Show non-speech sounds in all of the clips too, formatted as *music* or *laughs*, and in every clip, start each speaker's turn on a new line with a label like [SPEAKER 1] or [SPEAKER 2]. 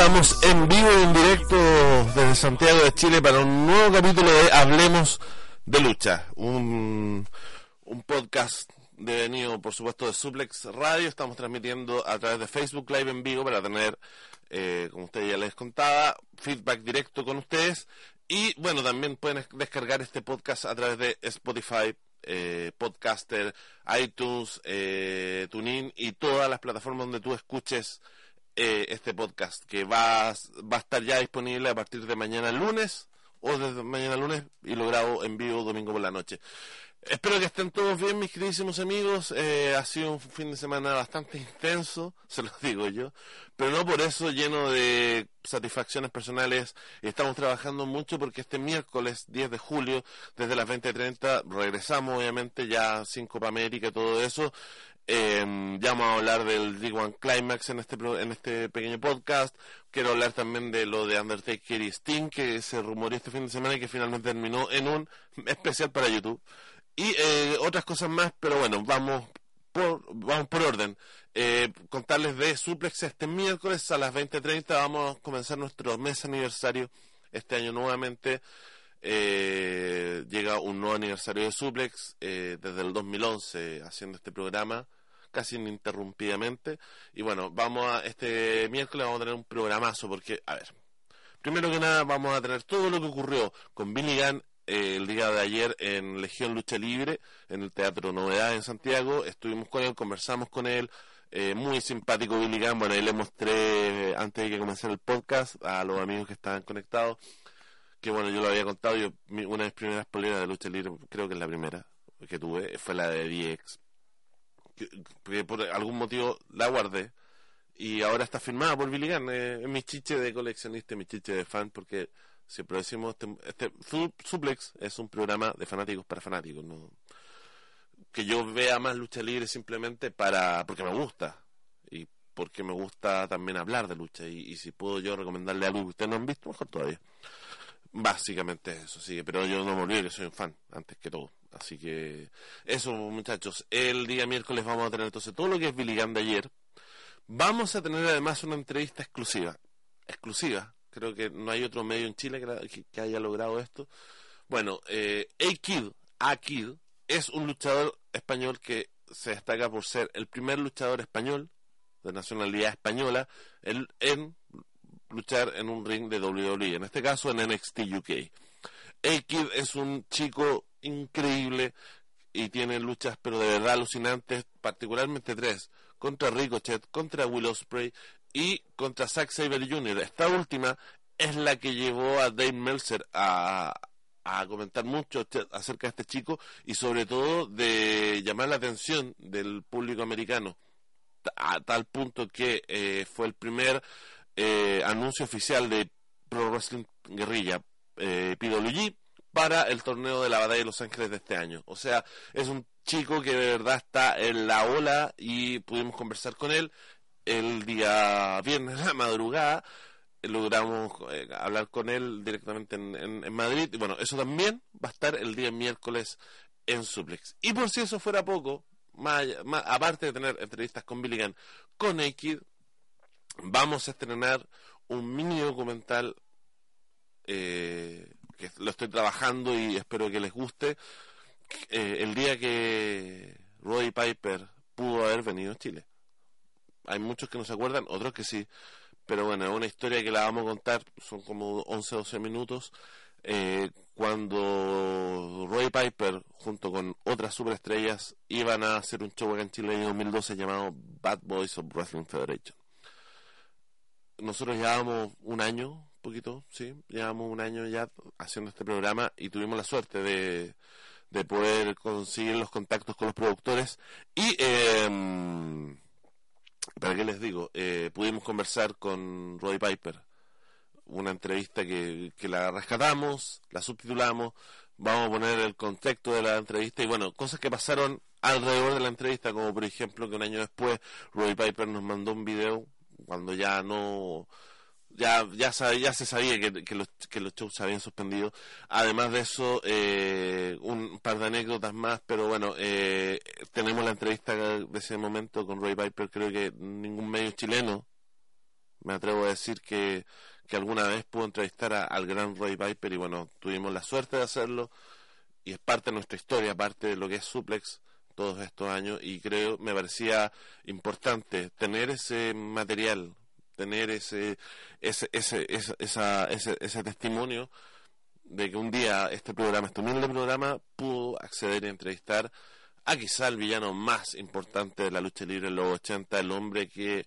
[SPEAKER 1] Estamos en vivo y en directo desde Santiago de Chile para un nuevo capítulo de Hablemos de Lucha, un, un podcast devenido, por supuesto, de Suplex Radio. Estamos transmitiendo a través de Facebook Live en vivo para tener, eh, como ustedes ya les contaba, feedback directo con ustedes. Y bueno, también pueden descargar este podcast a través de Spotify, eh, Podcaster, iTunes, eh, TuneIn y todas las plataformas donde tú escuches eh, este podcast, que va, va a estar ya disponible a partir de mañana lunes o desde mañana lunes y lo grabo en vivo domingo por la noche. Espero que estén todos bien, mis queridísimos amigos. Eh, ha sido un fin de semana bastante intenso, *laughs* se los digo yo, pero no por eso lleno de satisfacciones personales. Estamos trabajando mucho porque este miércoles 10 de julio, desde las 20.30, regresamos obviamente ya sin Copa América y todo eso. Eh, ya vamos a hablar del D1 Climax en este, en este pequeño podcast. Quiero hablar también de lo de Undertaker y Sting, que se rumoreó este fin de semana y que finalmente terminó en un especial para YouTube. Y eh, otras cosas más, pero bueno, vamos por, vamos por orden. Eh, contarles de Suplex este miércoles a las 20.30 vamos a comenzar nuestro mes aniversario este año nuevamente. Eh, llega un nuevo aniversario de Suplex desde el 2011 haciendo este programa casi ininterrumpidamente. Y bueno, vamos a este miércoles vamos a tener un programazo porque, a ver, primero que nada vamos a tener todo lo que ocurrió con Billy Gunn eh, el día de ayer en Legión Lucha Libre, en el Teatro Novedad en Santiago. Estuvimos con él, conversamos con él. Eh, muy simpático Billy Gunn. Bueno, ahí le mostré, antes de que comenzara el podcast, a los amigos que estaban conectados, que bueno, yo lo había contado. Yo, una de mis primeras poleras de lucha libre, creo que es la primera que tuve, fue la de DX porque por algún motivo la guardé y ahora está firmada por Billy Gunn. es mi chiche de coleccionista, mi chiche de fan, porque siempre decimos, este, este Suplex es un programa de fanáticos para fanáticos, que yo vea más lucha libre simplemente para porque me gusta y porque me gusta también hablar de lucha y, si puedo yo recomendarle algo que ustedes no han visto, mejor todavía. Básicamente eso, sí, pero yo no me olvido que soy un fan, antes que todo. Así que eso, muchachos. El día miércoles vamos a tener entonces todo lo que es Billy Gunn de ayer. Vamos a tener además una entrevista exclusiva. Exclusiva. Creo que no hay otro medio en Chile que, haya logrado esto. Bueno, eh, A-Kid, A-Kid, es un luchador español que se destaca por ser el primer luchador español de nacionalidad española en, en luchar en un ring de WWE, en este caso en NXT UK. A-Kid es un chico increíble y tiene luchas pero de verdad alucinantes, particularmente tres, contra Ricochet, contra Will Ospreay y contra Zack Saber Jr. Esta última es la que llevó a Dave Meltzer a, a comentar mucho acerca de este chico y sobre todo de llamar la atención del público americano a tal punto que eh, fue el primer eh, anuncio oficial de Pro Wrestling Guerrilla eh, PWG para el torneo de la batalla de Los Ángeles de este año. O sea, es un chico que de verdad está en la ola y pudimos conversar con él el día viernes a la madrugada. Logramos eh, hablar con él directamente en, Madrid. Y bueno, eso también va a estar el día miércoles en Suplex. Y por si eso fuera poco, más, aparte de tener entrevistas con Billigan, con Naked, vamos a estrenar un mini documental eh, que lo estoy trabajando y espero que les guste. Eh, el día que Roy Piper pudo haber venido a Chile. Hay muchos que no se acuerdan, otros que sí. Pero bueno, es una historia que la vamos a contar, son como 11 12 minutos. Eh, cuando Roy Piper, junto con otras superestrellas, iban a hacer un show acá en Chile en 2012 llamado Bad Boys of Wrestling Federation. Nosotros llevábamos un año poquito, sí. Llevamos un año ya haciendo este programa y tuvimos la suerte de, de poder conseguir los contactos con los productores. Y, eh, ¿para qué les digo? Eh, pudimos conversar con Roy Piper. Una entrevista que, que la rescatamos, la subtitulamos, vamos a poner el contexto de la entrevista y bueno, cosas que pasaron alrededor de la entrevista, como por ejemplo que un año después Roy Piper nos mandó un video cuando ya no ya ya, ya se sabía que, los, que los shows se habían suspendido. Además de eso, eh, un par de anécdotas más, pero bueno, eh, tenemos la entrevista de ese momento con Roy Piper. Creo que ningún medio chileno, me atrevo a decir que, que alguna vez pudo entrevistar al gran Roy Piper y bueno, tuvimos la suerte de hacerlo y es parte de nuestra historia, parte de lo que es Suplex todos estos años y creo me parecía importante tener ese material tener ese, ese, ese, esa, ese, ese testimonio de que un día este programa, este humilde programa, pudo acceder y entrevistar a quizá el villano más importante de la lucha libre en los 80, el hombre que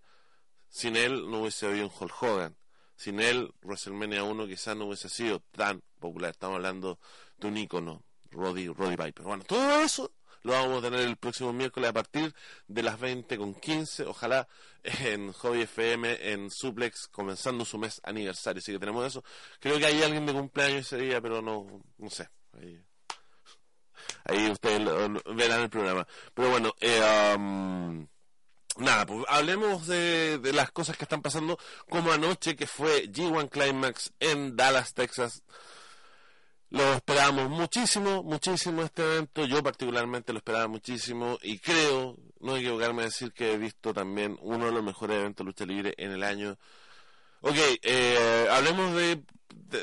[SPEAKER 1] sin él no hubiese habido un Hulk Hogan. Sin él, WrestleMania 1 quizá no hubiese sido tan popular. Estamos hablando de un ícono, Roddy, Roddy Piper. Bueno, todo eso lo vamos a tener el próximo miércoles a partir de las 20 con 15, ojalá en Hobby FM, en Suplex, comenzando su mes aniversario. Así que tenemos eso. Creo que hay alguien de cumpleaños ese día, pero no, no sé. Ahí, ustedes verán el programa. Pero bueno, eh, um, nada, pues hablemos de, de, las cosas que están pasando, como anoche que fue G1 Climax en Dallas, Texas, lo esperábamos muchísimo, muchísimo este evento. Yo particularmente lo esperaba muchísimo y creo, no equivocarme a decir que he visto también uno de los mejores eventos de lucha libre en el año. Ok, eh, hablemos de,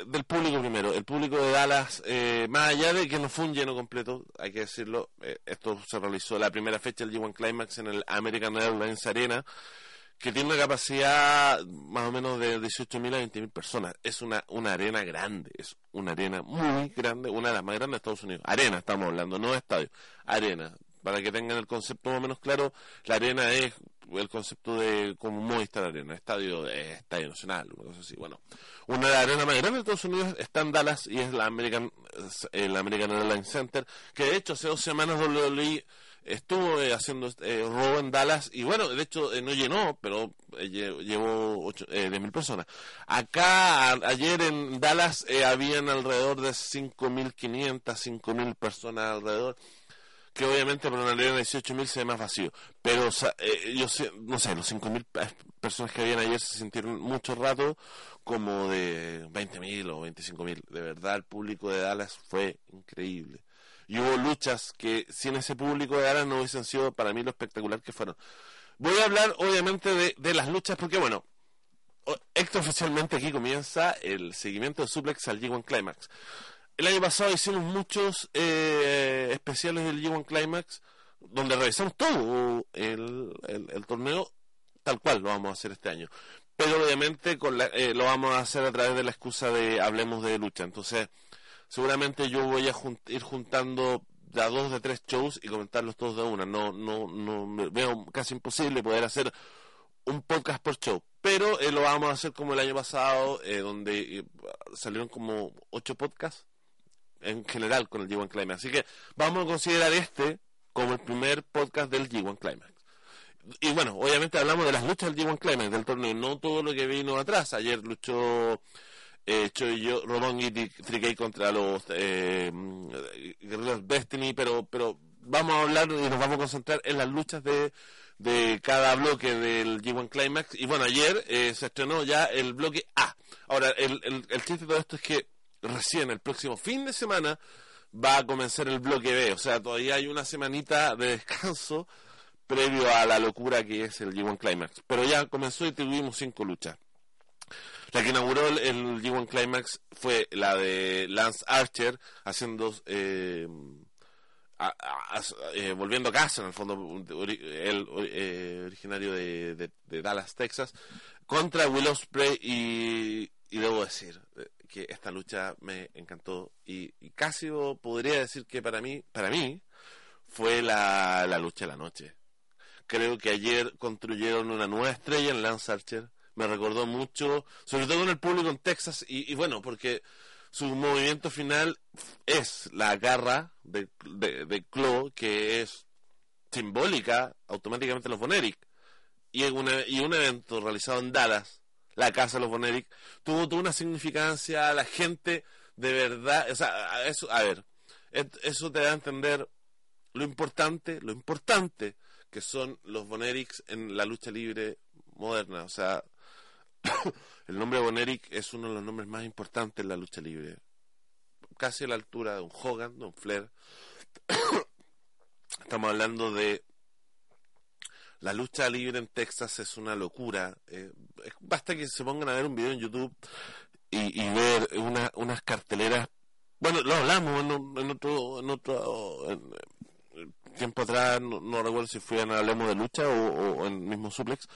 [SPEAKER 1] del público primero. El público de Dallas, eh, más allá de que no fue un lleno completo, hay que decirlo, eh, esto se realizó la primera fecha del G1 Climax en el American Airlines Arena que tiene una capacidad más o menos de 18.000 a 20.000 personas. Es una, una arena grande, es una arena muy grande, una de las más grandes de Estados Unidos. Arena estamos hablando, no estadio, arena. Para que tengan el concepto más o menos claro, la arena es el concepto de como Movistar Arena, estadio de estadio nacional, una cosa así. Bueno, una de las arenas más grandes de Estados Unidos está en Dallas y es la American, el American Airlines Center, que de hecho hace dos semanas WWE estuvo eh, haciendo eh, robo en Dallas y bueno, de hecho eh, no llenó, pero eh, llevó eh, mil personas. Acá ayer en Dallas habían alrededor de 5.500, 5.000 personas alrededor que obviamente para una arena de 18.000 se ve más vacío. Pero yo sé, no sé, los 5.000 personas que habían ayer se sintieron mucho rato como de 20.000 o 25.000. De verdad, el público de Dallas fue increíble y hubo luchas que sin ese público de Dallas no hubiesen sido para mí lo espectacular que fueron. Voy a hablar obviamente de, las luchas porque bueno, oficialmente aquí comienza el seguimiento de Suplex al G1 Climax. El año pasado hicimos muchos eh, especiales del G1 Climax donde revisamos todo el, el, torneo tal cual lo vamos a hacer este año. Pero obviamente con la, eh, lo vamos a hacer a través de la excusa de hablemos de lucha. Entonces, seguramente yo voy a ir juntando ya dos de tres shows y comentarlos todos de una. No, no, no veo casi imposible poder hacer un podcast por show, pero eh, lo vamos a hacer como el año pasado, eh, donde eh, salieron como ocho podcasts en general con el G1 Climax. Así que vamos a considerar este como el primer podcast del G1 Climax. Y bueno, obviamente hablamos de las luchas del G1 Climax, del torneo, no todo lo que vino atrás. Ayer luchó eh, yo, Rodón y Trikey contra los eh, Destiny, pero, pero vamos a hablar y nos vamos a concentrar en las luchas de, de cada bloque del G1 Climax. Y bueno, ayer eh, se estrenó ya el bloque A. Ahora, el, el, el chiste de todo esto es que recién el próximo fin de semana va a comenzar el bloque B. O sea, todavía hay una semanita de descanso previo a la locura que es el G1 Climax. Pero ya comenzó y tuvimos cinco luchas. La que inauguró el, G1 Climax fue la de Lance Archer haciendo eh, eh, volviendo a casa en el fondo el eh, originario de, Dallas Texas contra Will Ospreay y, y debo decir que esta lucha me encantó y, casi podría decir que para mí para mí fue la, la lucha de la noche. Creo que ayer construyeron una nueva estrella en Lance Archer me recordó mucho, sobre todo en el público en Texas, y, bueno, porque su movimiento final es la garra de, de, de que es simbólica automáticamente los Boneric. Y, una, y un evento realizado en Dallas, la casa de los Boneric, tuvo toda una significancia, la gente de verdad, o sea, eso, a ver, eso te da a entender lo importante, lo importante que son los Bonerics en la lucha libre moderna. O sea, *coughs* el nombre Boneric es uno de los nombres más importantes en la lucha libre. Casi a la altura de un Hogan, de un Flair. *coughs* Estamos hablando de la lucha libre en Texas es una locura. Eh, basta que se pongan a ver un video en YouTube y, ver unas carteleras. Bueno, lo hablamos en, otro, en tiempo atrás, no, recuerdo si fue en Hablemos de Lucha o, en el mismo Suplex,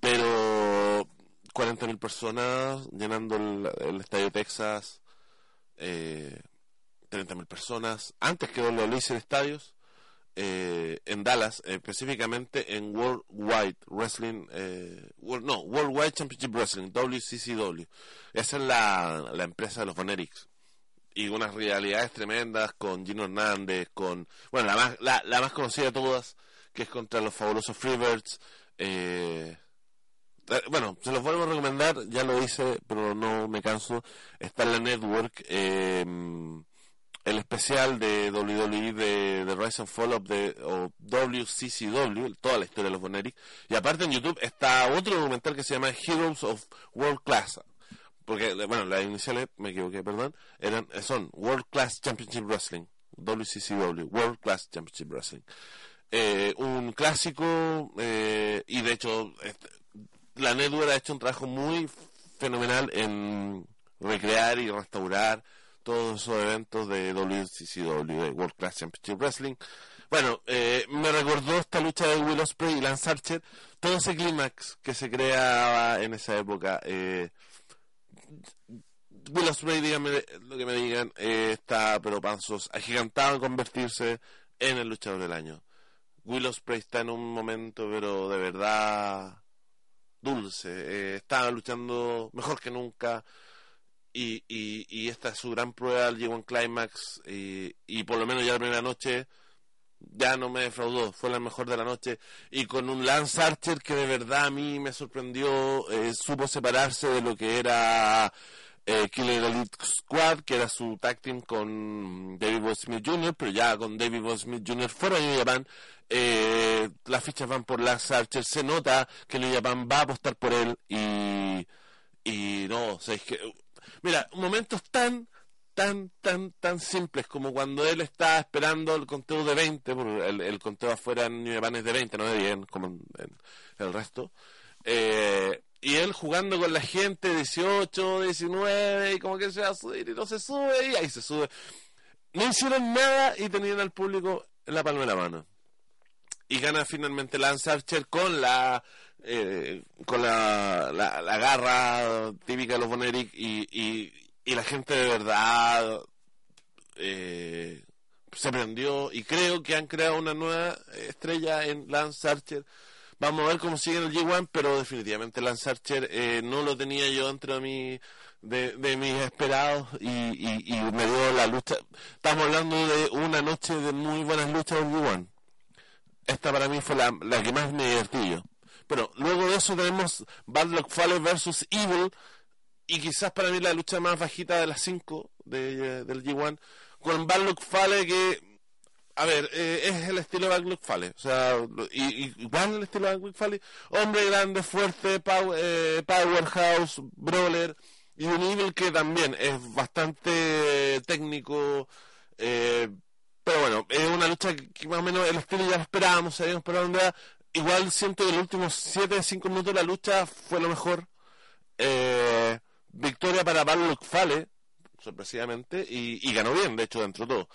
[SPEAKER 1] pero 40.000 personas llenando el, Estadio Texas, eh, 30.000 personas, antes que lo en estadios, eh, en Dallas, específicamente en World Wide Wrestling, eh, no, World Wide Championship Wrestling, WCCW. Esa es la, la empresa de los Bonerics y unas realidades tremendas con Gino Hernández, con, bueno, la más, la, la más conocida de todas, que es contra los fabulosos Freebirds. Eh, bueno, se los vuelvo a recomendar, ya lo hice, pero no me canso. Está en la network eh, el especial de WWE de, de Rise and Fall of the, o WCCW, toda la historia de los Boneric. Y aparte en YouTube está otro documental que se llama Heroes of World Class porque, bueno, las iniciales, me equivoqué, perdón, eran, son World Class Championship Wrestling, WCCW, World Class Championship Wrestling. Eh, un clásico, eh, y de hecho, este, la network ha hecho un trabajo muy fenomenal en recrear y restaurar todos esos eventos de WCCW, de World Class Championship Wrestling. Bueno, eh, me recordó esta lucha de Will Ospreay y Lance Archer, todo ese clímax que se creaba en esa época. Eh, Will Ospreay, díganme lo que me digan, eh, está pero panzos, agigantado en convertirse en el luchador del año. Will Ospreay está en un momento, pero de verdad dulce. Eh, está luchando mejor que nunca. Y, y, esta es su gran prueba al G1 Climax. Y, y por lo menos ya la primera noche ya no me defraudó, fue la mejor de la noche. Y con un Lance Archer que de verdad a mí me sorprendió, eh, supo separarse de lo que era eh, Killer Elite Squad, que era su tag team con David Boy Smith Jr., pero ya con David Boy Smith Jr. fuera de Japan, eh, las fichas van por Lance Archer, se nota que New Japan va a apostar por él y, y no, o sea, es que, mira, momentos tan tan, tan, tan simples como cuando él está esperando el conteo de 20, porque el, conteo afuera en New Japan es de 20, no de 10, como el resto. Eh, y él jugando con la gente 18, 19, y como que se va a subir y no se sube, y ahí se sube. No hicieron nada y tenían al público en la palma de la mano. Y gana finalmente Lance Archer con la eh, con la, la, garra típica de los Boneric y, y, y la gente de verdad eh, se prendió y creo que han creado una nueva estrella en Lance Archer. Vamos a ver cómo sigue en el G1, pero definitivamente Lance Archer eh, no lo tenía yo dentro de, mi, de, mis esperados y, y, me dio la lucha. Estamos hablando de una noche de muy buenas luchas del G1. Esta para mí fue la, la que más me divertí. Pero luego de eso tenemos Bad Luck Fale versus Evil y quizás para mí la lucha más bajita de las 5 de, del G1 con Barlock Fale que a ver eh, es el estilo de Barlock Fale o sea y, igual el estilo de Barlock Fale hombre grande fuerte eh, powerhouse brawler y un nivel que también es bastante técnico eh, pero bueno es una lucha que, más o menos el estilo ya lo esperábamos sabíamos por dónde igual siento que los últimos 7 5 minutos la lucha fue lo mejor eh, victoria para Pablo Fale, sorpresivamente, y, ganó bien, de hecho, dentro de todo.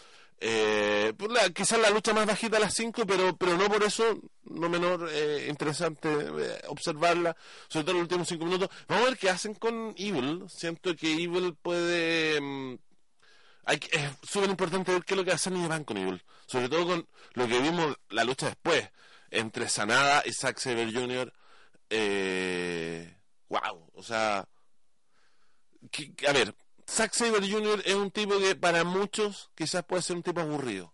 [SPEAKER 1] Eh, pues quizás la lucha más bajita a las 5, pero, pero no por eso, no menor eh, interesante eh, observarla, sobre todo en los últimos 5 minutos. Vamos a ver qué hacen con Evil. Siento que Evil puede. Mm, hay, es súper importante ver qué es lo que hacen y van con Evil. Sobre todo con lo que vimos la lucha después, entre Sanada y Zack Saber Jr. Eh, wow, o sea, a ver, Zack Saber Jr. es un tipo que para muchos quizás puede ser un tipo aburrido.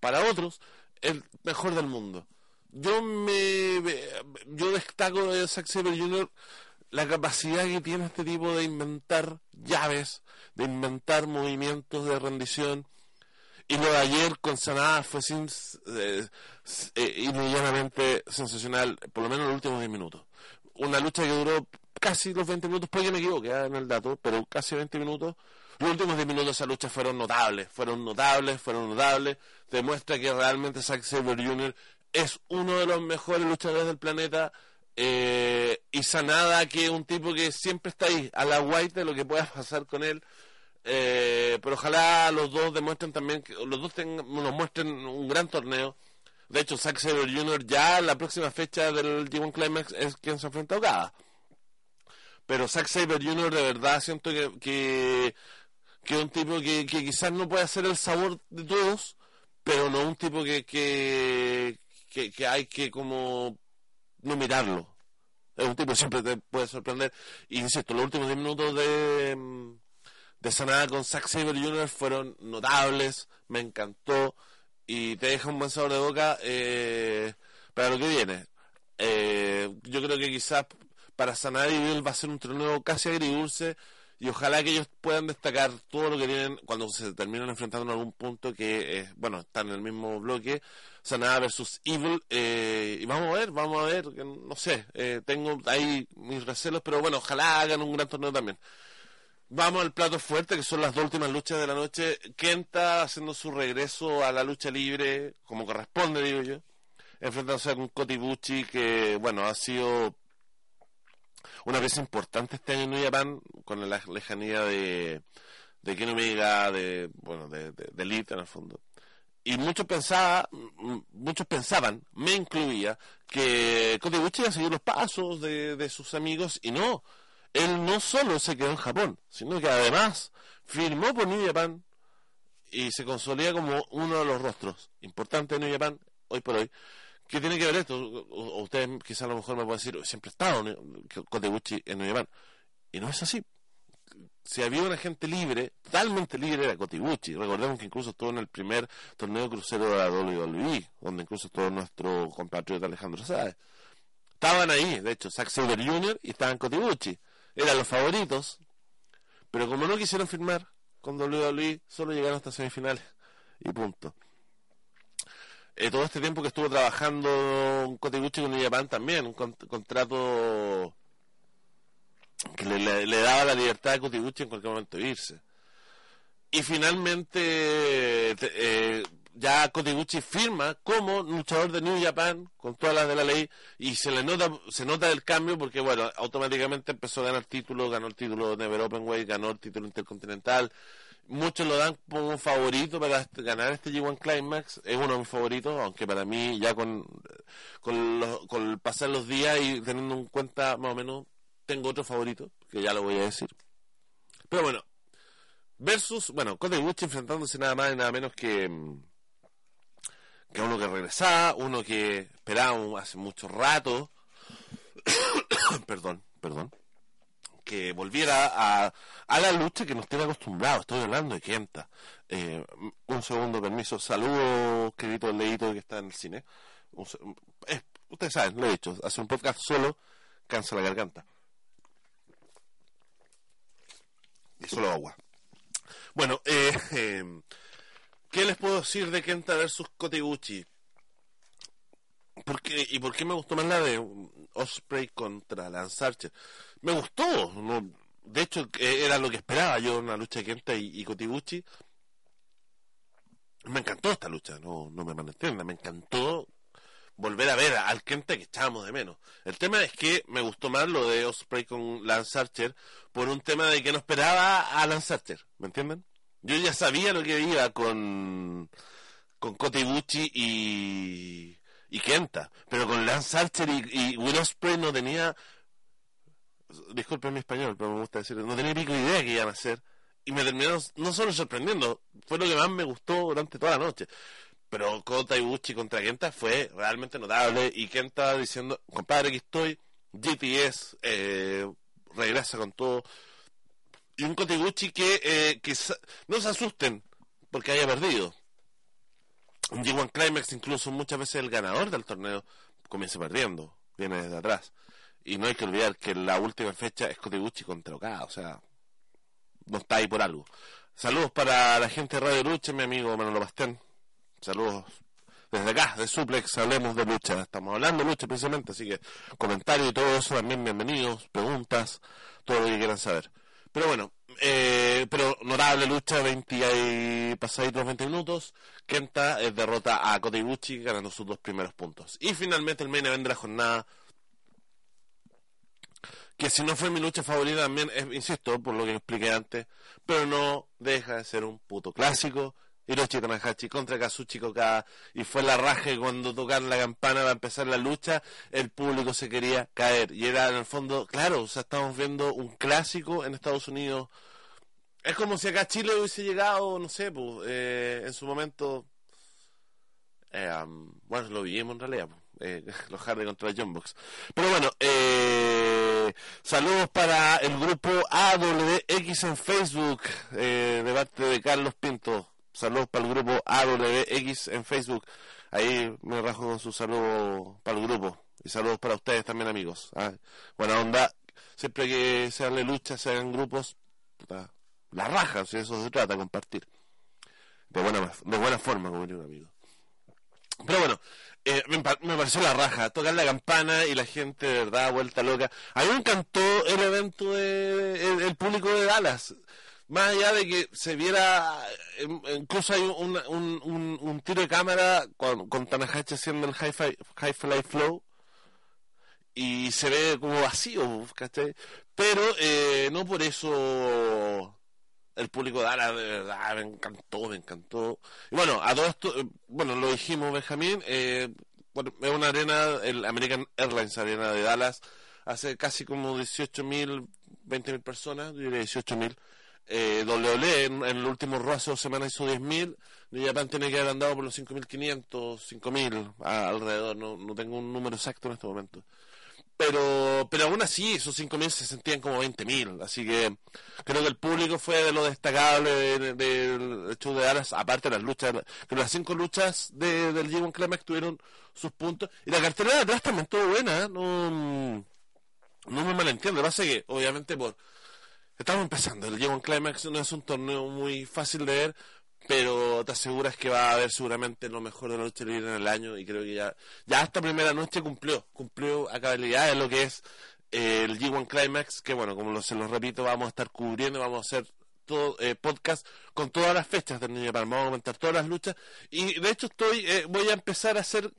[SPEAKER 1] Para otros, el mejor del mundo. Yo me yo destaco de Zack Saber Jr. la capacidad que tiene este tipo de inventar llaves, de inventar movimientos de rendición. Y lo de ayer con Sanada fue sin, eh, eh, inmediatamente sensacional, por lo menos en los últimos 10 minutos. Una lucha que duró casi los 20 minutos, puede que me equivoque ah, en el dato, pero casi 20 minutos. Los últimos 10 minutos de esa lucha fueron notables, fueron notables, fueron notables. Demuestra que realmente Zack Saber Jr. es uno de los mejores luchadores del planeta. Eh, y Sanada, que es un tipo que siempre está ahí, a la white de lo que pueda *laughs* pasar con él. Eh, pero ojalá los dos demuestren también, que los dos nos muestren un gran torneo. De hecho, Zack Saber Jr. ya la próxima fecha del G1 Climax es quien se enfrenta a Okada pero Zack Saber Jr. de verdad siento que, que, es un tipo que, quizás no puede hacer el sabor de todos, pero no un tipo que, que, que, hay que como no mirarlo. Es un tipo siempre te puede sorprender. Y insisto, los últimos 10 minutos de, de Sanada con Zack Saber Jr. fueron notables, me encantó y te deja un buen sabor de boca eh, para lo que viene. Eh, yo creo que quizás para sanar y Bill va a ser un torneo casi agridulce y ojalá que ellos puedan destacar todo lo que tienen cuando se terminan enfrentando en algún punto que, bueno, están en el mismo bloque, Sanada versus Evil, eh, y vamos a ver, vamos a ver, no sé, eh, tengo ahí mis recelos, pero bueno, ojalá hagan un gran torneo también. Vamos al plato fuerte, que son las dos últimas luchas de la noche. Kenta haciendo su regreso a la lucha libre, como corresponde, digo yo, enfrentándose con Kotibuchi, que, bueno, ha sido una vez importante este año en New Japan, con la lejanía de, de Ken Omega, de, bueno, de, de, Elite en el fondo. Y muchos pensaba, muchos pensaban, me incluía, que Kotebuchi iba a seguir los pasos de, de sus amigos y no. Él no solo se quedó en Japón, sino que además firmó por New Japan y se consolida como uno de los rostros importantes de New Japan hoy por hoy ¿Qué tiene que ver esto? Ustedes quizás a lo mejor me pueden decir, siempre he estado Koteguchi en Nueva. Y no es así. Si había una gente libre, totalmente libre, era Koteguchi. Recordemos que incluso estuvo en el primer torneo crucero de la WWE, donde incluso estuvo nuestro compatriota Alejandro Sáez. Estaban ahí, de hecho, Zack Saber Jr. y estaban Koteguchi. Eran los favoritos. Pero como no quisieron firmar con WWE, solo llegaron hasta semifinales. Y punto. Eh, todo este tiempo que estuvo trabajando Kotiguchi con Japan también, un contrato que le, daba la libertad a Kotiguchi en cualquier momento de irse. Y finalmente eh, ya Kotiguchi firma como luchador de New Japan con todas las de la ley y se le nota se nota el cambio porque bueno automáticamente empezó a ganar títulos ganó el título de Never Openweight ganó el título intercontinental muchos lo dan como favorito para ganar este G1 Climax. Es uno de mis favoritos, aunque para mí ya con, con, con pasar los días y teniendo en cuenta más o menos, tengo otro favorito, que ya lo voy a decir. Pero bueno, versus, bueno, Koteguchi enfrentándose nada más y nada menos que, que uno que regresaba, uno que esperaba hace mucho rato. *coughs* perdón, perdón que volviera a, a la lucha que nos tiene acostumbrados. Estoy hablando de Kenta. Eh, un segundo, permiso. Saludos, querido Leito que está en el cine. Eh, ustedes saben, lo he dicho. Hace un podcast solo, cansa la garganta. Y solo agua. Bueno, eh, *laughs* eh, ¿qué les puedo decir de Kenta versus Kotiguchi? ¿Por qué, ¿Y por qué me gustó más la de Osprey contra Lance Archer? Me gustó, no, de hecho era lo que esperaba yo en la lucha de Kenta y, y Kotiguchi. Me encantó esta lucha, no, no me malentienda, me encantó volver a ver al Kenta que echábamos de menos. El tema es que me gustó más lo de Osprey con Lance Archer por un tema de que no esperaba a Lance Archer, ¿me entienden? Yo ya sabía lo que iba con con y y Kenta. Pero con Lance Archer y, Will Ospreay no tenía. Disculpen mi español, pero me gusta decir. No tenía pico idea que iban a hacer. Y me terminaron no solo sorprendiendo, fue lo que más me gustó durante toda la noche. Pero Kota Ibuchi contra Kenta fue realmente notable. Y Kenta diciendo: Compadre, aquí estoy. GTS eh, regresa con todo. Y un Kotiguchi que, eh, que no se asusten porque haya perdido. Un G1 Climax, incluso muchas veces el ganador del torneo, comienza perdiendo, viene desde atrás. Y no hay que olvidar que la última fecha es Kotiguchi contra Okada, o sea, no está ahí por algo. Saludos para la gente de Radio Lucha, mi amigo Manolo Bastén. Saludos desde acá, de Suplex, hablemos de lucha. Estamos hablando de lucha precisamente, así que comentarios y todo eso también bienvenidos, preguntas, todo lo que quieran saber. Pero bueno, eh, pero notable lucha, 20 y pasaditos 20 minutos. Kenta eh, derrota a Kota ganando sus dos primeros puntos. Y finalmente el main event de la jornada, que si no fue mi lucha favorita también, insisto, por lo que expliqué antes, pero no deja de ser un puto clásico. Hiroshi Tanahashi contra Kazuchi Koka y fue la raja y cuando tocaron la campana para empezar la lucha el público se quería caer. Y era en el fondo claro o sea estamos viendo un clásico en Estados Unidos. Es como si acá Chile hubiese llegado no sé pues eh, en su momento eh, bueno lo vivimos en realidad pues, eh, *laughs* los Hardy contra John Box pero bueno saludos para el grupo AWX en Facebook de parte de Carlos Pinto Saludos para el grupo AWX en Facebook. Ahí me rajo su saludo para el grupo. Y saludos para ustedes también, amigos. ¿ah? Buena onda. Siempre que se hable lucha, se hagan grupos, la raja, si eso se trata, compartir. De buena, de buena forma, como un amigo. Pero bueno, eh, me, pareció la raja, tocar la campana y la gente de verdad vuelta loca. A mí me encantó el evento de el público de Dallas más allá de que se viera, em, incluso hay un, un, un, tiro de cámara con, con Tanahashi haciendo el High, high Fly Flow y se ve como vacío, ¿cachai? Pero eh, no por eso el público de Ara, de verdad, me encantó, me encantó. Y bueno, a todo esto, bueno, lo dijimos, Benjamín, eh, bueno, es una arena, el American Airlines Arena de Dallas, hace casi como 18 mil, 20 mil personas, yo diría 18 mil eh, WWE en, el último Raw hace dos semanas hizo 10.000, New Japan tiene que haber andado por los 5.500, 5.000 alrededor, no, no tengo un número exacto en este momento. Pero, pero aún así, esos 5.000 se sentían como 20.000, así que creo que el público fue de lo destacable del show de Dallas, aparte de las luchas, que las cinco luchas de, del G1 Climax tuvieron sus puntos, y la cartera de atrás también estuvo buena, ¿eh? no, no me malentiendo, lo que pasa que, obviamente, por Estamos empezando. El G1 Climax no es un torneo muy fácil de ver, pero te aseguras que va a haber seguramente lo mejor de la lucha libre en el año y creo que ya, ya esta primera noche cumplió, cumplió a cabalidad de lo que es eh, el G1 Climax, que bueno, como se lo repito, vamos a estar cubriendo, vamos a hacer todo eh, podcast con todas las fechas del Niño Palma, vamos a comentar todas las luchas y de hecho estoy, eh, voy a empezar a hacer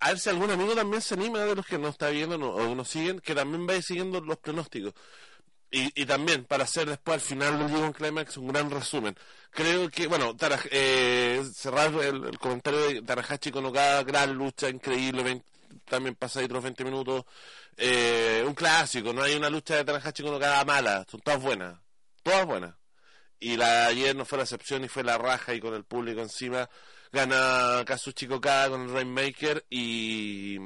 [SPEAKER 1] a ver si algún amigo también se anima de los que nos está viendo o nos siguen, que también vaya siguiendo los pronósticos. Y, y también para hacer después al final del G1 Climax un gran resumen. Creo que, bueno, eh, cerrar el, comentario de Tarahachi con cada gran lucha increíble, también pasa ahí otros 20 minutos. Eh, un clásico, no hay una lucha de Tanahashi con cada mala, son todas buenas, todas buenas. Y la ayer no fue la excepción y fue la raja y con el público encima. Gana Kazuchi Koka con el Rainmaker y,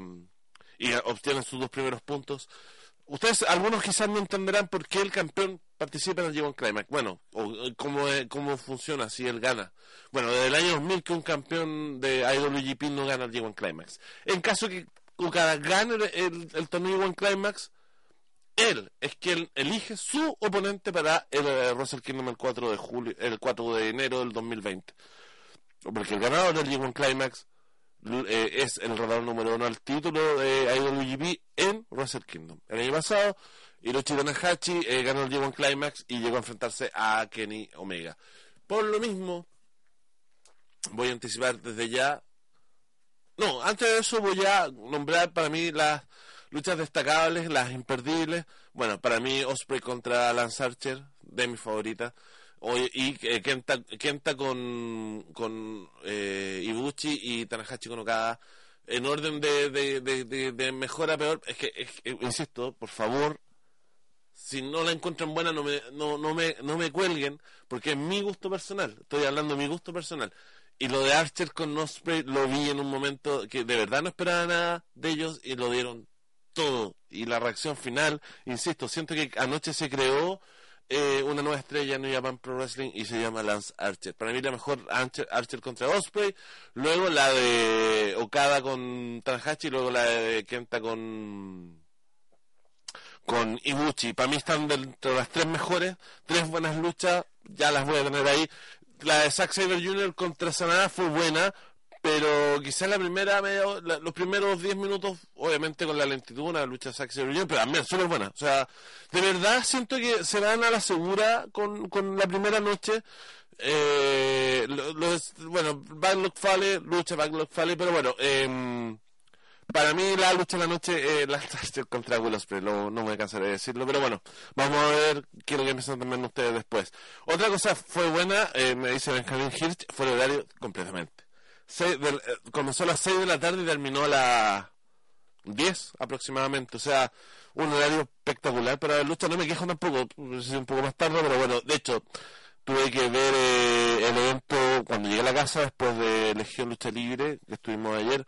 [SPEAKER 1] y obtienen sus dos primeros puntos. Ustedes, algunos quizás no entenderán por qué el campeón participa en el G1 Climax. Bueno, o, cómo, cómo funciona si él gana. Bueno, desde el año 2000 que un campeón de IWGP no gana el G1 Climax. En caso que cada gane el, el, torneo G1 Climax, él es quien elige su oponente para el, el Russell Kingdom el 4 de julio, el 4 de enero del 2020. Porque el ganador del G1 Climax eh, es el radar número uno al título de IWGP en Wrestle Kingdom. El año pasado, Hiroshi Tanahashi eh, ganó el G1 Climax y llegó a enfrentarse a Kenny Omega. Por lo mismo, voy a anticipar desde ya. No, antes de eso voy a nombrar para mí las luchas destacables, las imperdibles. Bueno, para mí Osprey contra Lance Archer, de mis favoritas y eh, Kenta, con, con eh, Ibuchi y Tanahashi con Okada en orden de, de, de, mejor a peor. Es que, insisto, por favor, si no la encuentran buena, no me, no, no, me, no me cuelguen, porque es mi gusto personal. Estoy hablando de mi gusto personal. Y lo de Archer con Osprey lo vi en un momento que de verdad no esperaba nada de ellos y lo dieron todo. Y la reacción final, insisto, siento que anoche se creó eh, una nueva estrella en New Japan Pro Wrestling y se llama Lance Archer. Para mí la mejor Archer, Archer contra Osprey, luego la de Okada con Tanahashi, luego la de Kenta con con Ibuchi. Para mí están dentro de las tres mejores, tres buenas luchas, ya las voy a tener ahí. La de Zack Saber Jr. contra Sanada fue buena, pero quizás la primera los primeros 10 minutos, obviamente con la lentitud, una lucha Jr., pero también súper buena. O sea, de verdad siento que se van a la segura con, con la primera noche. Eh, los, bueno, Backlog Fale, lucha Backlog Fale, pero bueno, eh, para mí la lucha de la noche, eh, la *laughs* contra Will Ospreay, no, no me cansaré de decirlo, pero bueno, vamos a ver qué es lo que piensan también ustedes después. Otra cosa fue buena, eh, me dice Benjamin Hirsch, fue el horario completamente. Eh, comenzó a las 6 de la tarde y terminó a las 10 aproximadamente, o sea, un horario espectacular para la lucha, no me quejo tampoco, un poco más tarde, pero bueno, de hecho, tuve que ver eh, el evento cuando llegué a la casa después de Legión Lucha Libre, que estuvimos ayer,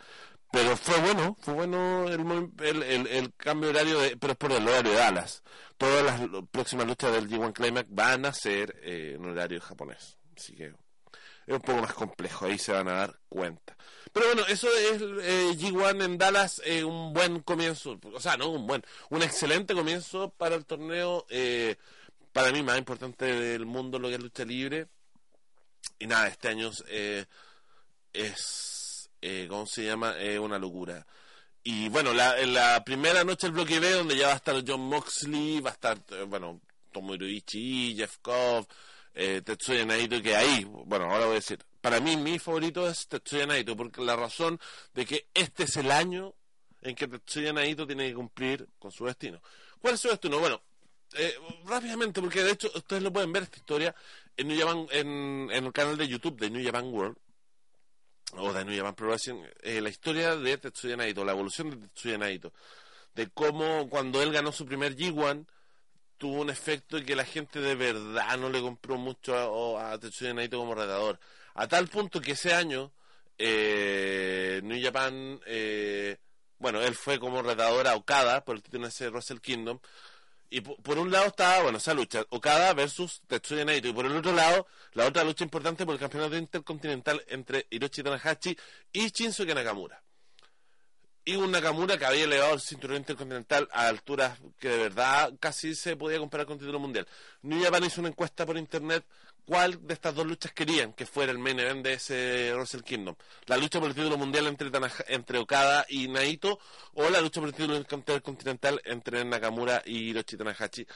[SPEAKER 1] pero fue bueno, fue bueno el, el, el, cambio de horario, de, pero es por el horario de Dallas. Todas las próximas luchas del G1 Climax van a ser eh, en horario japonés. Así que es un poco más complejo, ahí se van a dar cuenta. Pero bueno, eso es eh, G1 en Dallas, eh, un buen comienzo, o sea, no un buen, un excelente comienzo para el torneo, eh, para mí más importante del mundo, lo que es lucha libre. Y nada, este año eh, es eh, ¿cómo se llama? Una locura. Y bueno, la, en la primera noche del bloque B, donde ya va a estar John Moxley, va a estar, bueno, Tomohiro Ishii, Jeff Cobb, eh, Tetsuya Naito, que ahí, bueno, ahora voy a decir, para mí mi favorito es Tetsuya Naito, porque la razón de que este es el año en que Tetsuya Naito tiene que cumplir con su destino. ¿Cuál es su destino? Bueno, eh, rápidamente, porque de hecho ustedes lo pueden ver esta historia en, New en, en el canal de YouTube de New Japan World, o de New Japan Pro eh, la historia de Tetsuya Naito, la evolución de Tetsuya Naito, de cómo cuando él ganó su primer G1 tuvo un efecto que la gente de verdad no le compró mucho a, Tetsuya Naito como redador, a tal punto que ese año eh, New Japan, eh, bueno, él fue como redador a Okada por el título de Wrestle Kingdom, y por, un lado estaba, bueno, esa lucha, Okada versus Tetsuya Naito. Y por el otro lado, la otra lucha importante por el campeonato intercontinental entre Hiroshi Tanahashi y Shinsuke Nakamura. Y un Nakamura que había elevado el cinturón intercontinental a alturas que de verdad casi se podía comparar con el título mundial. New Japan hizo una encuesta por internet cuál de estas dos luchas querían que fuera el main event de ese Wrestle Kingdom. La lucha por el título mundial entre, entre Okada y Naito o la lucha por el título intercontinental entre Nakamura y Hiroshi Tanahashi.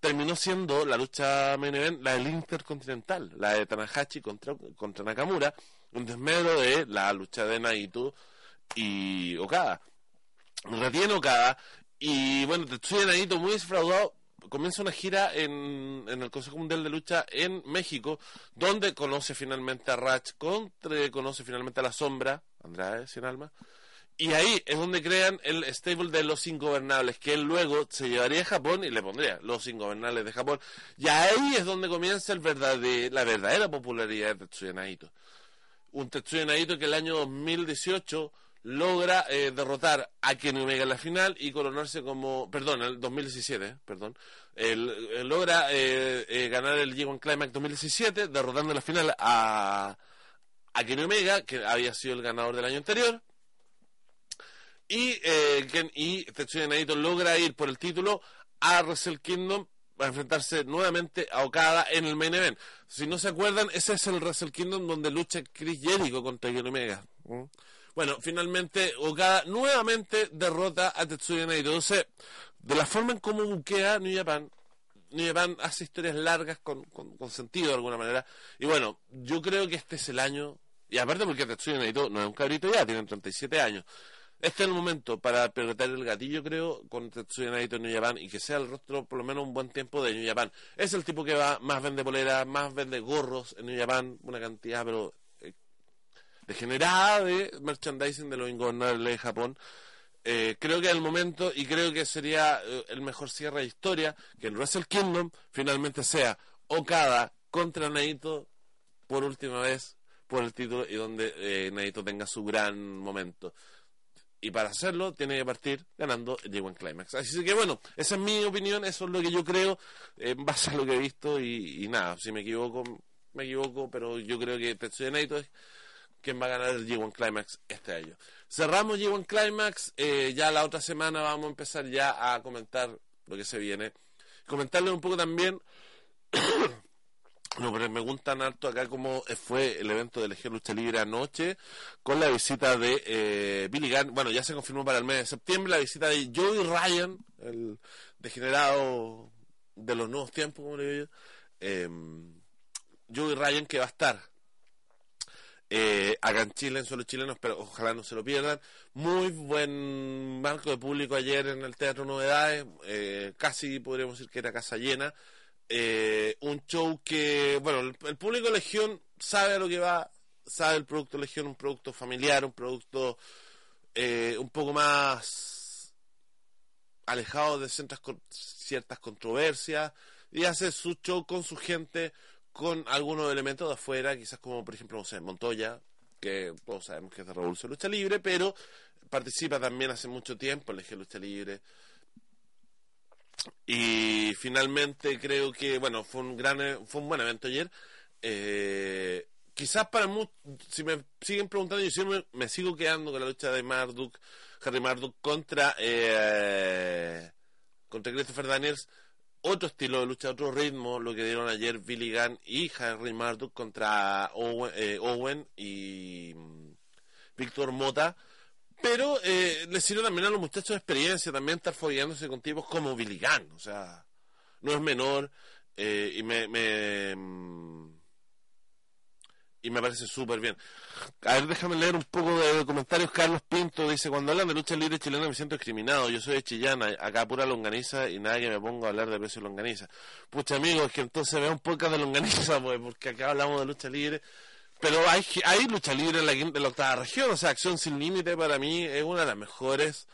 [SPEAKER 1] Terminó siendo la lucha main event la del intercontinental, la de Tanahashi contra, contra Nakamura, un desmedro de la lucha de Naito y Okada. Retiene Okada y bueno, Tetsuya Naito muy defraudado comienza una gira en, en, el Consejo Mundial de Lucha en México, donde conoce finalmente a Ratch, contra, conoce finalmente a La Sombra, Andrade, sin alma, y ahí es donde crean el stable de los ingobernables, que él luego se llevaría a Japón y le pondría los ingobernables de Japón. Y ahí es donde comienza el la verdadera popularidad de Tetsuya Naito. Un Tetsuya Naito que el año 2018 logra eh, derrotar a Kenny Omega en la final y coronarse como, perdón, el 2017, perdón, el, logra eh, eh, ganar el G1 Climax 2017 derrotando en la final a, a Kenny Omega, que había sido el ganador del año anterior. Y, eh, Ken, y Tetsuya Naito logra ir por el título a Wrestle Kingdom para enfrentarse nuevamente a Okada en el main event. Si no se acuerdan, ese es el Wrestle Kingdom donde lucha Chris Jericho contra Kenny Omega. Bueno, finalmente Okada nuevamente derrota a Tetsuya Naito. Entonces, de la forma en cómo buquea New Japan, New Japan hace historias largas con, con, sentido de alguna manera. Y bueno, yo creo que este es el año, y aparte porque Tetsuya Naito no es un cabrito ya, tiene 37 años. Este es el momento para apretar el gatillo, creo, con Tetsuya Naito en New Japan y que sea el rostro por lo menos un buen tiempo de New Japan. Es el tipo que va, más vende poleras, más vende gorros en New Japan, una cantidad, pero degenerada de merchandising de los ingobernables de Japón. Eh, creo que es el momento y creo que sería eh, el mejor cierre de historia que el Wrestle Kingdom finalmente sea Okada contra Naito por última vez por el título y donde eh, Naito tenga su gran momento. Y para hacerlo tiene que partir ganando el J1 Climax. Así que bueno, esa es mi opinión, eso es lo que yo creo en base a lo que he visto y, nada, si me equivoco, me equivoco, pero yo creo que Tetsuya Naito es quien va a ganar el G1 Climax este año. Cerramos G1 Climax, eh, ya la otra semana vamos a empezar ya a comentar lo que se viene. Comentarle un poco también *coughs* No, pero me preguntan harto acá cómo fue el evento de Legión Lucha Libre anoche con la visita de eh, Billy Gunn. Bueno, ya se confirmó para el mes de septiembre la visita de Joey Ryan, el degenerado de los nuevos tiempos, como le digo yo. Eh, Joey Ryan que va a estar eh, acá en Chile, en suelo chilenos, pero ojalá no se lo pierdan. Muy buen marco de público ayer en el Teatro Novedades, eh, casi podríamos decir que era casa llena. Eh, un show que, bueno, el, público Legión sabe a lo que va, sabe el producto Legión, un producto familiar, un producto eh, un poco más alejado de ciertas, ciertas controversias y hace su show con su gente, con algunos elementos de afuera, quizás como por ejemplo, no sé, Montoya, que todos sabemos que es de Revolución Lucha Libre, pero participa también hace mucho tiempo en Legión Lucha Libre. Y finalmente creo que, bueno, fue un gran, e, fue un buen evento ayer. Eh, quizás para muchos, si me siguen preguntando, yo siempre me, sigo quedando con la lucha de Marduk, Harry Marduk contra, eh, contra Christopher Daniels. Otro estilo de lucha, otro ritmo, lo que dieron ayer Billy Gunn y Harry Marduk contra Owen, eh, Owen y mm, Víctor Mota. Pero eh, le sirve también a los muchachos de experiencia también estar fogueándose con tipos como Billy Gunn, o sea, no es menor eh, y me, me mm, y me parece súper bien. A ver, déjame leer un poco de comentarios. Carlos Pinto dice, cuando hablan de lucha libre chilena me siento discriminado. Yo soy de Chillana, acá pura longaniza y nada que me pongo a hablar de precio de longaniza. Pucha amigos, que entonces vea un poco de longaniza, *laughs* pues, porque acá hablamos de lucha libre pero hay, hay lucha libre en la, en la octava región, o sea, Acción Sin Límite para mí es una de las mejores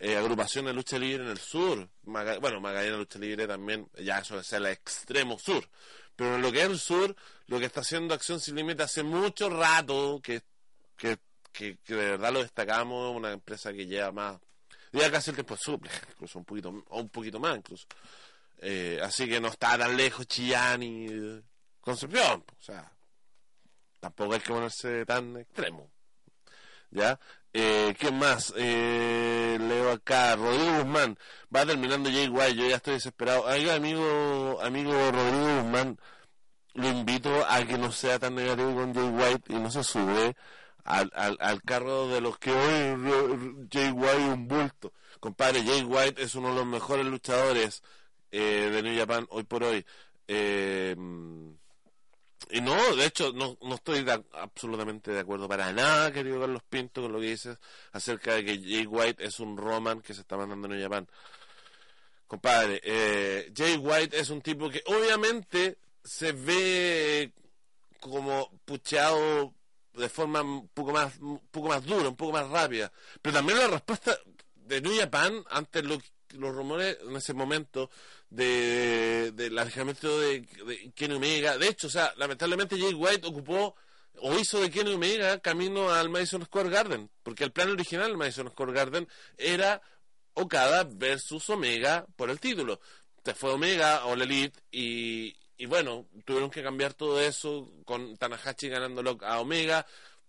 [SPEAKER 1] eh, agrupaciones de lucha libre en el sur. bueno, Magallanes Lucha Libre también, ya eso es el extremo sur. Pero en lo que es el sur, lo que está haciendo Acción Sin Límite hace mucho rato, que, que, que, de verdad lo destacamos, una empresa que lleva más, lleva casi el tiempo suple, *laughs* incluso un poquito, o un poquito más incluso. Eh, así que no está tan lejos Chillán y Concepción, o sea, tampoco hay que ponerse tan extremo. ¿Ya? Eh, ¿Qué más? Eh, leo acá, Rodrigo Guzmán, va terminando Jay White, yo ya estoy desesperado. Oiga, amigo, amigo Rodrigo Guzmán, lo invito a que no sea tan negativo con Jay White y no se sube al, al, carro de los que hoy Jay White un bulto. Compadre, Jay White es uno de los mejores luchadores eh, de New Japan hoy por hoy. Eh, y no, de hecho, no, no estoy absolutamente de acuerdo para nada, querido Carlos Pinto, con lo que dices acerca de que Jay White es un Roman que se está mandando en Japón. Compadre, eh, Jay White es un tipo que obviamente se ve como pucheado de forma un poco más, un poco más dura, un poco más rápida. Pero también la respuesta de New Japan ante lo los rumores en ese momento de, del alejamiento de, de, Kenny Omega. De hecho, o sea, lamentablemente Jay White ocupó o hizo de Kenny Omega camino al Madison Square Garden, porque el plan original del Madison Square Garden era Okada versus Omega por el título. Se fue Omega o la Elite y, y bueno, tuvieron que cambiar todo eso con Tanahashi ganándolo a Omega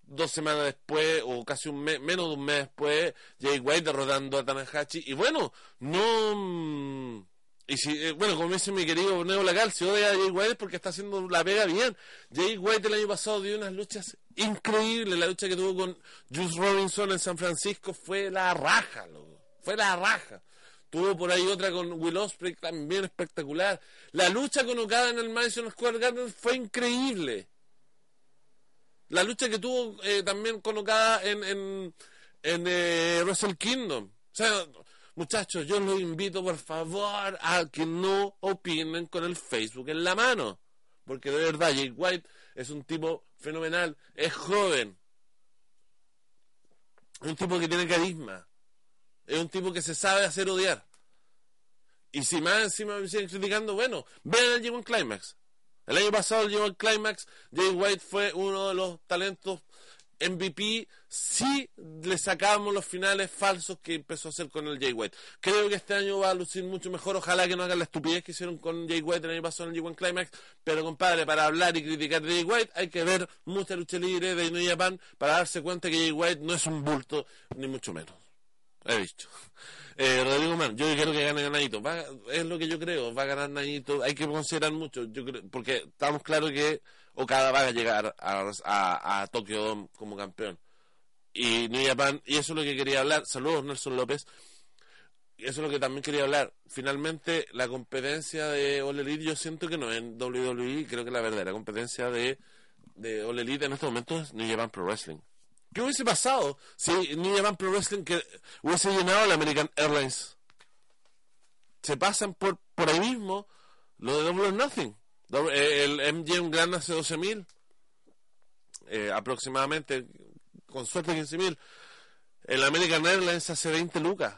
[SPEAKER 1] dos semanas después, o casi un mes, menos de un mes después, Jay White derrotando a Tanahashi. Y bueno, no. Mm, y si, eh, bueno, como dice mi querido Neo Lacal, si odia a Jay White porque está haciendo la pega bien. Jay White el año pasado dio unas luchas increíbles. La lucha que tuvo con Juice Robinson en San Francisco fue la raja, loco. Fue la raja. Tuvo por ahí otra con Will Ospreay también espectacular. La lucha con Okada en el Madison Square Garden fue increíble. La lucha que tuvo eh, también colocada en, en, en eh, Kingdom. O sea, muchachos, yo los invito por favor a que no opinen con el Facebook en la mano. Porque de verdad, Jake White es un tipo fenomenal, es joven. Es un tipo que tiene carisma. Es un tipo que se sabe hacer odiar. Y si más encima me siguen criticando, bueno, vean el g Climax. El año pasado llegó al Climax, Jay White fue uno de los talentos MVP si le sacamos los finales falsos que empezó a hacer con el Jay White. Creo que este año va a lucir mucho mejor. Ojalá que no hagan la estupidez que hicieron con Jay White el año pasado en el G1 Climax. Pero compadre, para hablar y criticar de Jay White hay que ver mucha lucha libre de New Japan para darse cuenta que Jay White no es un bulto, ni mucho menos. He dicho. Eh, Rodrigo Man, yo quiero que gane Ganadito. es lo que yo creo, va a ganar Ganadito. Hay que considerar mucho, yo creo, porque estamos claros que Okada va a llegar a, a, Tokio como campeón. Y New Japan, y eso es lo que quería hablar. Saludos, Nelson López. Y eso es lo que también quería hablar. Finalmente, la competencia de All Elite, yo siento que no es en WWE, creo que la verdadera competencia de, de All Elite en este momento es New Japan Pro Wrestling. ¿Qué hubiese pasado si New Japan Pro Wrestling que hubiese llenado la American Airlines? Se pasan por, por ahí mismo lo de Double or Nothing. Eh, el MGM Grand hace 12.000 eh, aproximadamente, con suerte 15.000. El American Airlines hace 20 lucas,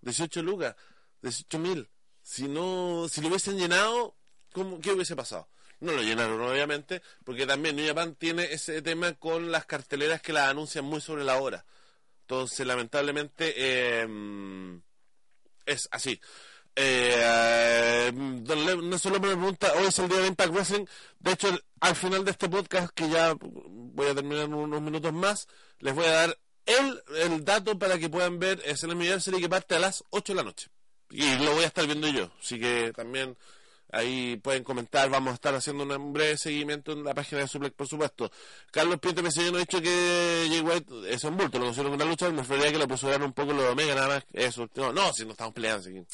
[SPEAKER 1] 18 lucas, 18.000. Si no, si lo hubiesen llenado, ¿cómo, ¿qué hubiese pasado? No lo llenaron, obviamente, porque también New Japan tiene ese tema con las carteleras que las anuncian muy sobre la hora. Entonces, lamentablemente, eh, es así. Eh, no solo me pregunta, hoy es el día de Impact Wrestling. De hecho, al final de este podcast, que ya voy a terminar unos minutos más, les voy a dar el, el dato para que puedan ver es el Serie que parte a las 8 de la noche. Y lo voy a estar viendo yo. Así que también ahí pueden comentar. Vamos a estar haciendo un breve seguimiento en la página de Suplex, por supuesto. Carlos Pinto me ha dicho que Jay White es un bulto, lo considero una lucha. Me gustaría que lo pusieran un poco los Omega, nada más. Eso. No, no, si no estamos peleando. Así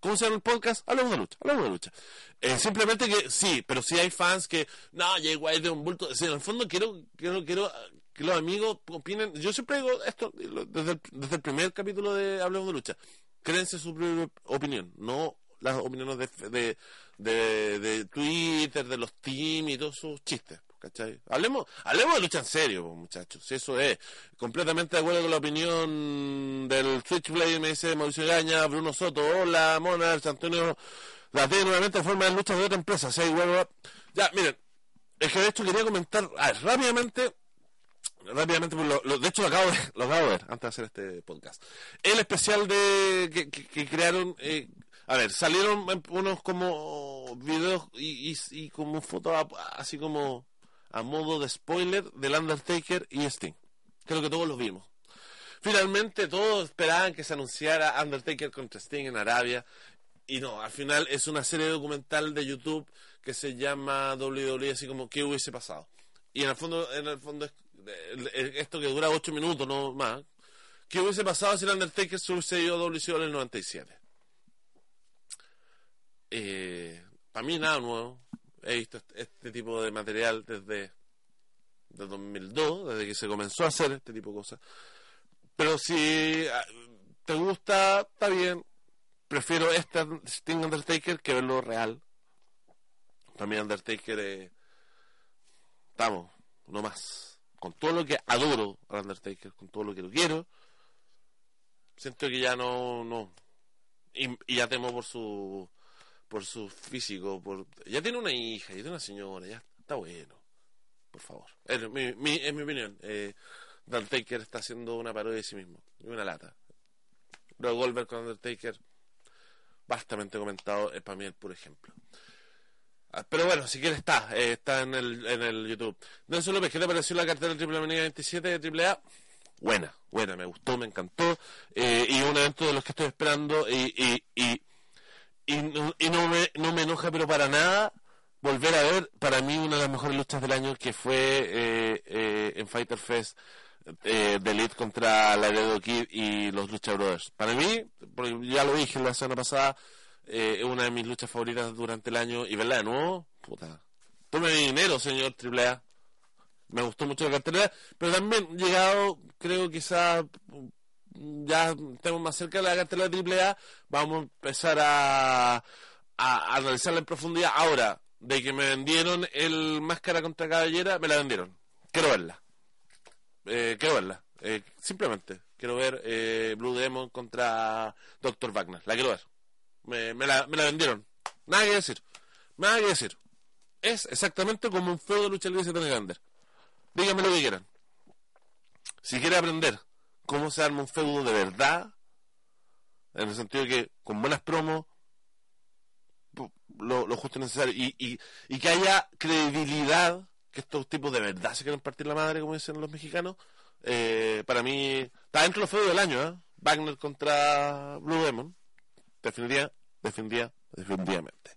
[SPEAKER 1] ¿Cómo se llama el podcast? Hablamos de lucha, hablamos de lucha. Eh, simplemente que sí, pero si hay fans que, no, Jay White es un bulto. en el fondo quiero, quiero, quiero que los amigos opinen. Yo siempre digo esto desde el, desde el primer capítulo de Hablemos de lucha. Créense su propia opinión, no las opiniones de, de, de, Twitter, de los team y todos sus chistes. ¿cachai? Hablemos, hablemos de lucha en serio, muchachos. Si eso es completamente de acuerdo con la opinión del Switchblade, me dice Mauricio Gaña, Bruno Soto, hola, Monarch, Antonio la tiene nuevamente en forma de lucha de otra empresa. Si Ya, miren, es que de hecho quería comentar rápidamente rápidamente, pues lo, de hecho lo acabo, de, *laughs* lo acabo de ver antes de hacer este podcast. El especial de que, que, crearon, eh, a ver, salieron unos como videos y, y, como fotos así como a modo de spoiler del Undertaker y Sting. Creo que todos los vimos. Finalmente todos esperaban que se anunciara Undertaker contra Sting en Arabia. Y no, al final es una serie documental de YouTube que se llama WWE, así como ¿qué hubiese pasado? Y en el fondo, en el fondo es, esto que dura 8 minutos, no más. ¿Qué hubiese pasado si el Undertaker se hubiese ido a WCW en el 97? Eh, para mí nada nuevo he visto este, tipo de material desde, 2002, desde que se comenzó a hacer este tipo de cosas. Pero si ah, te gusta, está bien. Prefiero este Sting Undertaker que verlo real. También Undertaker es... Estamos, no más. Con todo lo que adoro al Undertaker, con todo lo que lo quiero, siento que ya no... no y ya temo por su por su físico, por ya tiene una hija, ya tiene una señora, ya está bueno. Por favor. Es mi, opinión. Eh, Undertaker está haciendo una parodia de sí mismo. Y una lata. Luego Goldberg con Undertaker, bastante comentado, es para mí el puro ejemplo. Ah, pero bueno, si quieres está, eh, está en el, en el YouTube. Nelson López, ¿qué te pareció la cartera Triple Avenida 27 de AAA? Buena, buena, me gustó, me encantó. Eh, y un evento de los que estoy esperando y, y, y y, y no, me, no me enoja, pero para nada, volver a ver, para mí, una de las mejores luchas del año que fue eh, eh, en Fighter Fest eh, de Elite contra la Laredo Kid y los Lucha Brothers. Para mí, ya lo dije la semana pasada, eh, es una de mis luchas favoritas durante el año, y verla de nuevo, puta. Tome mi dinero, señor Triple A. Me gustó mucho la cartelera, pero también llegado, creo quizás ya estamos más cerca de la cartela de AAA, vamos a empezar a, a, analizarla en profundidad. Ahora, de que me vendieron el Máscara contra Caballera, me la vendieron. Quiero verla. Eh, quiero verla. Eh, simplemente. Quiero ver eh, Blue Demon contra Dr. Wagner. La quiero ver. Me, me, la, me la vendieron. Nada que decir. Nada que decir. Es exactamente como un feudo de lucha libre se tiene que vender. Díganme lo que quieran. Si quiere aprender cómo se arma un feudo de verdad, en el sentido de que con buenas promos, lo, lo justo y necesario, y, y, que haya credibilidad, que estos tipos de verdad se quieren partir la madre, como dicen los mexicanos, eh, para mí está dentro de los feudos del año, ¿eh? Wagner contra Blue Demon, definiría, definiría, definitivamente.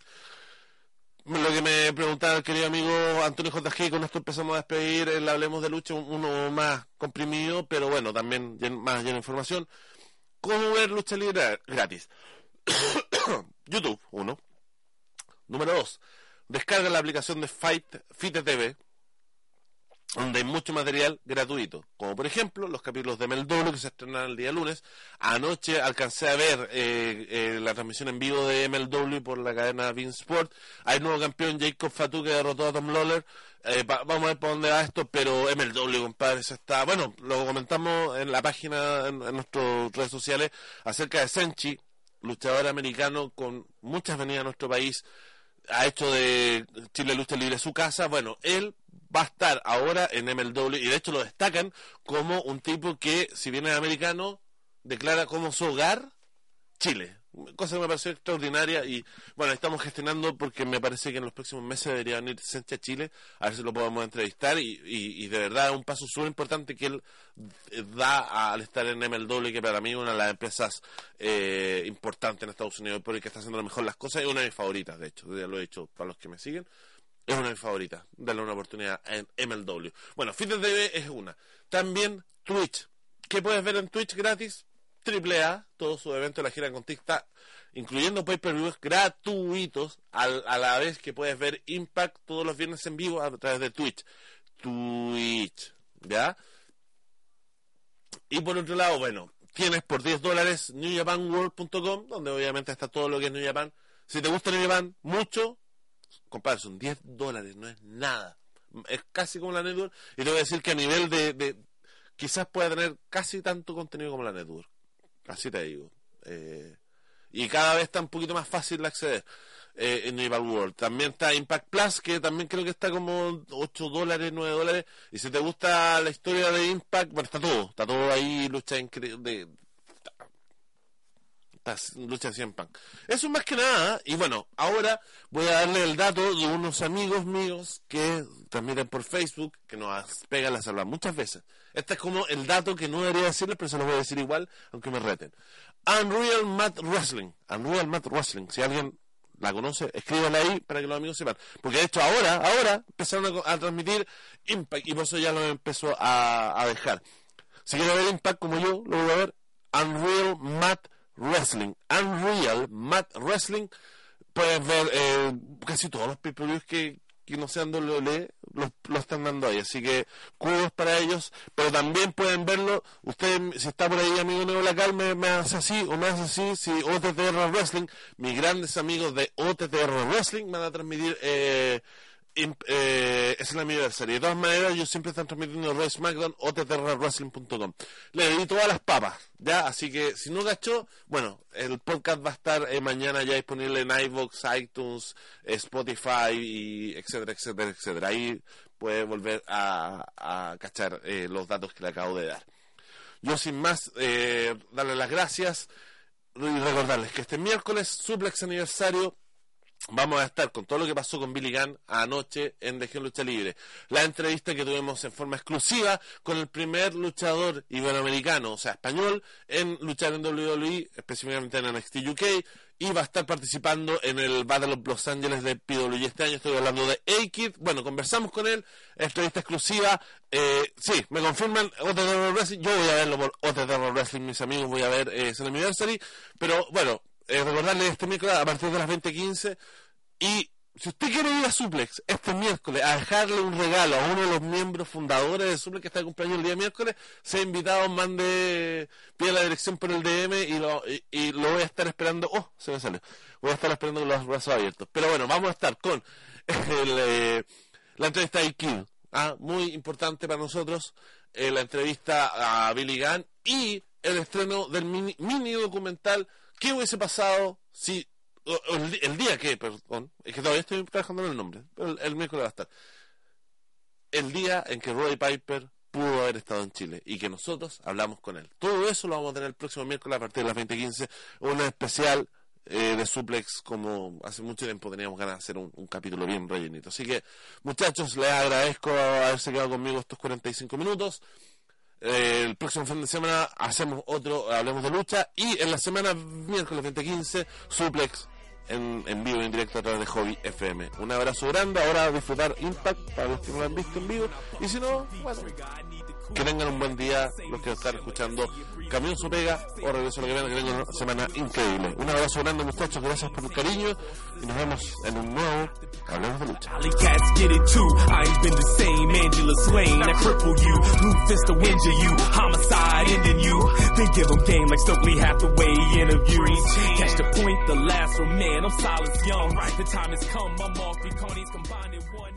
[SPEAKER 1] Lo que me preguntaba el querido amigo Antonio J.G., con esto empezamos a despedir Hablemos de Lucha, uno más comprimido, pero bueno, también más lleno de información. ¿Cómo ver lucha libre gratis? *coughs* YouTube, uno. Número dos, descarga la aplicación de Fight, Fit TV, donde hay mucho material gratuito, como por ejemplo los capítulos de MLW que se estrenan el día lunes. Anoche alcancé a ver eh, eh, la transmisión en vivo de MLW por la cadena Vince Sport. Hay nuevo campeón Jacob Fatu que derrotó a Tom Lawler. Eh, vamos a ver por dónde va esto, pero MLW, compadre, se está... Bueno, lo comentamos en la página, en, en nuestras redes sociales, acerca de Senchi, luchador americano con muchas venidas a nuestro país, ha hecho de Chile Lucha Libre su casa. Bueno, él va a estar ahora en MLW y de hecho lo destacan como un tipo que, si bien es americano, declara como su hogar Chile. Cosa que me pareció extraordinaria y bueno, estamos gestionando porque me parece que en los próximos meses debería venir a Chile, a ver si lo podemos entrevistar y, y, de verdad es un paso súper importante que él da al estar en MLW, que para mí es una de las empresas eh, importantes en Estados Unidos, porque está haciendo mejor las cosas y una de mis favoritas, de hecho, ya lo he dicho para los que me siguen. Es una de mis favoritas. Darle una oportunidad en MLW. Bueno, Fitness TV es una. También Twitch. ¿Qué puedes ver en Twitch gratis? Triple A, todos sus eventos de la gira con TikTok, incluyendo pay-per-views gratuitos, a la vez que puedes ver Impact todos los viernes en vivo a través de Twitch. Twitch, ¿ya? Y por otro lado, bueno, tienes por 10 dólares newjapanworld.com, donde obviamente está todo lo que es New Japan. Si te gusta New Japan mucho, compadre, son 10 dólares, no es nada. Es casi como la network. Y te voy a decir que a nivel de, de quizás pueda tener casi tanto contenido como la network. Así te digo. Eh, y cada vez está un poquito más fácil de acceder eh, en Rival World. También está Impact Plus, que también creo que está como 8 dólares, 9 dólares. Y si te gusta la historia de Impact, bueno, está todo. Está todo ahí, lucha de, lucha de 100 Punk. Eso más que nada. Y bueno, ahora voy a darle el dato de unos amigos míos que transmiten por Facebook, que nos pegan la salva muchas veces. Este es como el dato que no debería decirles, pero se lo voy a decir igual, aunque me reten. Unreal Mat Wrestling. Unreal Mat Wrestling. Si alguien la conoce, escríbala ahí para que los amigos sepan. Porque de hecho ahora, ahora empezaron a, transmitir Impact y por eso ya lo empezó a, a dejar. Si quieren ver Impact como yo, lo voy a ver. Unreal Mat Wrestling. Unreal Mat Wrestling. Puedes ver eh, casi todos los pay que, que no sean WWE lo, lo están dando ahí. Así que cuidos para ellos, pero también pueden verlo. Usted, si está por ahí, amigo nuevo local, me, me hace así o me hace así. Si OTTR Wrestling, mis grandes amigos de OTTR Wrestling van a transmitir eh, eh, es el aniversario. De todas maneras, ellos siempre están transmitiendo Raw SmackDown o TTRWrestling.com. Le di todas las papas, ¿ya? Así que si no gachó, bueno, el podcast va a estar eh, mañana ya disponible en iVoox, iTunes, Spotify, y etcétera, etcétera, etcétera. Ahí puede volver a, cachar eh, los datos que le acabo de dar. Yo sin más, eh, darle las gracias y recordarles que este miércoles, suplex aniversario, Vamos a estar con todo lo que pasó con Billy Gunn anoche en Legión Lucha Libre. La entrevista que tuvimos en forma exclusiva con el primer luchador iberoamericano, o sea, español, en luchar en WWE, específicamente en NXT UK, y va a estar participando en el Battle of Los Angeles de PWG este año. Estoy hablando de A-Kid. Bueno, conversamos con él, entrevista exclusiva. Eh, sí, me confirman OTT Wrestling. Yo voy a verlo por OTT Wrestling, mis amigos, voy a ver eh, Anniversary. Pero bueno, eh, recordarle este miércoles a partir de las 20.15 y si usted quiere ir a Suplex este miércoles a dejarle un regalo a uno de los miembros fundadores de Suplex que está de cumpleaños el día miércoles, sea invitado, mande, pide la dirección por el DM y lo, y, lo voy a estar esperando. Oh, se me sale. Voy a estar esperando con los brazos abiertos. Pero bueno, vamos a estar con eh, la entrevista de Kill. Ah, muy importante para nosotros. Eh, la entrevista a Billy Gunn y el estreno del mini, mini documental ¿Qué hubiese pasado si el, día que, perdón, es que todavía estoy trabajando en el nombre, pero el, miércoles va a estar. El día en que Roy Piper pudo haber estado en Chile y que nosotros hablamos con él. Todo eso lo vamos a tener el próximo miércoles a partir de las 20.15, una especial eh, de suplex como hace mucho tiempo teníamos ganas de hacer un, capítulo bien rellenito. Así que muchachos, les agradezco haberse quedado conmigo estos 45 minutos. Eh, el próximo fin de semana hacemos otro, hablemos de lucha y en la semana miércoles 2015 suplex en, en vivo, en directo a través de Hobby FM. Un abrazo grande, ahora disfrutar Impact para los que no lo han visto en vivo y si no, bueno, que tengan un buen día los que están escuchando Camión su pega o regreso a que viene, que tengan una semana increíble. Un abrazo grande muchachos, gracias por el cariño y nos vemos en un nuevo Hablemos de Lucha. been the last one, man, I'm Silas Young. The time has come, I'm off, Coney's combined in one.